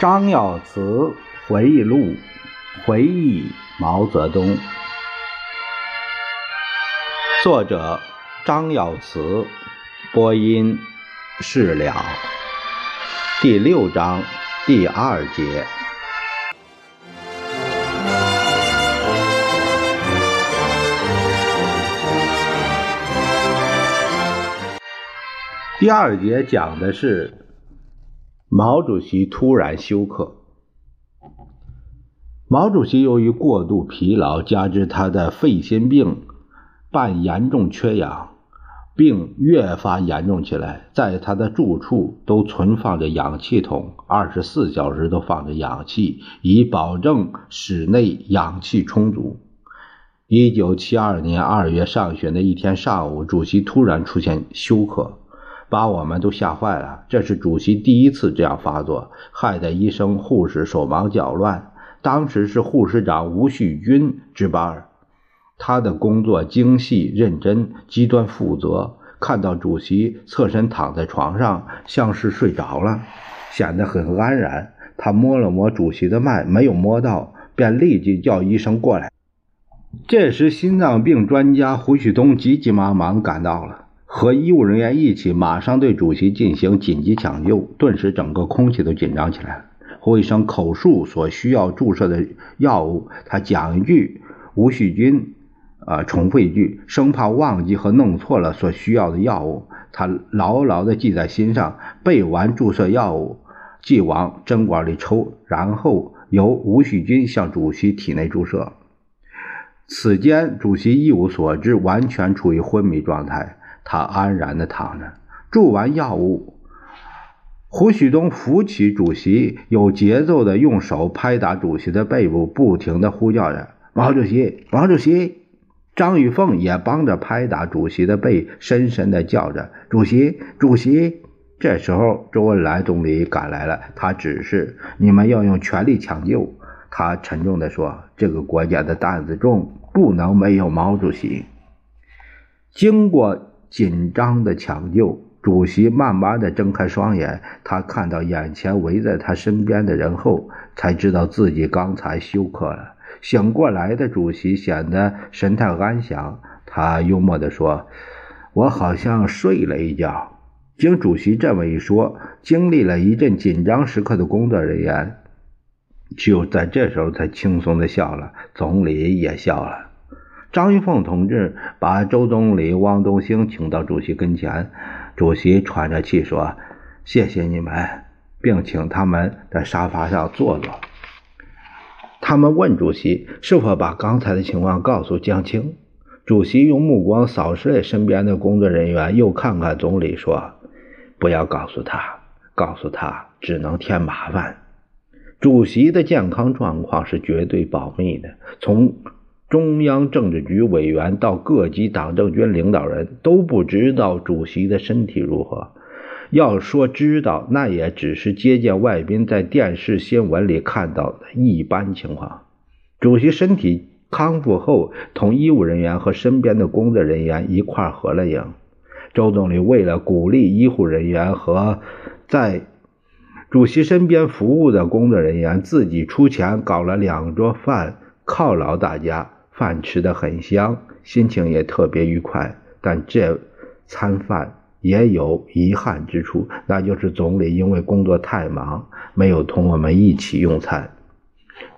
张耀慈回忆录，回忆毛泽东。作者张耀慈，播音释了。第六章第二节。第二节讲的是。毛主席突然休克。毛主席由于过度疲劳，加之他的肺心病伴严重缺氧，病越发严重起来。在他的住处都存放着氧气筒，二十四小时都放着氧气，以保证室内氧气充足。一九七二年二月上旬的一天上午，主席突然出现休克。把我们都吓坏了。这是主席第一次这样发作，害得医生、护士手忙脚乱。当时是护士长吴旭军值班，他的工作精细认真、极端负责。看到主席侧身躺在床上，像是睡着了，显得很安然。他摸了摸主席的脉，没有摸到，便立即叫医生过来。这时，心脏病专家胡旭东急急忙忙赶到了。和医务人员一起，马上对主席进行紧急抢救。顿时，整个空气都紧张起来。胡医生口述所需要注射的药物，他讲一句，吴旭军啊重复一句，生怕忘记和弄错了所需要的药物。他牢牢地记在心上，背完注射药物，即往针管里抽，然后由吴旭军向主席体内注射。此间，主席一无所知，完全处于昏迷状态。他安然地躺着，注完药物，胡旭东扶起主席，有节奏地用手拍打主席的背部，不停地呼叫着：“毛主席，毛主席！”张玉凤也帮着拍打主席的背，深深地叫着：“主席，主席！”这时候，周恩来总理赶来了，他指示：“你们要用全力抢救。”他沉重地说：“这个国家的担子重，不能没有毛主席。”经过。紧张的抢救，主席慢慢的睁开双眼，他看到眼前围在他身边的人后，才知道自己刚才休克了。醒过来的主席显得神态安详，他幽默地说：“我好像睡了一觉。”经主席这么一说，经历了一阵紧张时刻的工作人员，就在这时候才轻松的笑了，总理也笑了。张玉凤同志把周总理、汪东兴请到主席跟前，主席喘着气说：“谢谢你们，并请他们在沙发上坐坐。”他们问主席是否把刚才的情况告诉江青。主席用目光扫视了身边的工作人员，又看看总理，说：“不要告诉他，告诉他只能添麻烦。主席的健康状况是绝对保密的。”从中央政治局委员到各级党政军领导人都不知道主席的身体如何。要说知道，那也只是接见外宾在电视新闻里看到的一般情况。主席身体康复后，同医务人员和身边的工作人员一块合了影。周总理为了鼓励医护人员和在主席身边服务的工作人员，自己出钱搞了两桌饭犒劳大家。饭吃的很香，心情也特别愉快。但这餐饭也有遗憾之处，那就是总理因为工作太忙，没有同我们一起用餐。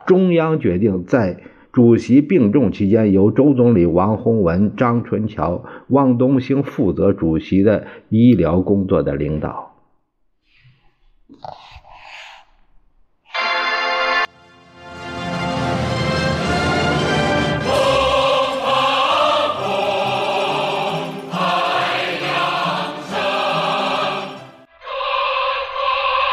中央决定在主席病重期间，由周总理、王洪文、张春桥、汪东兴负责主席的医疗工作的领导。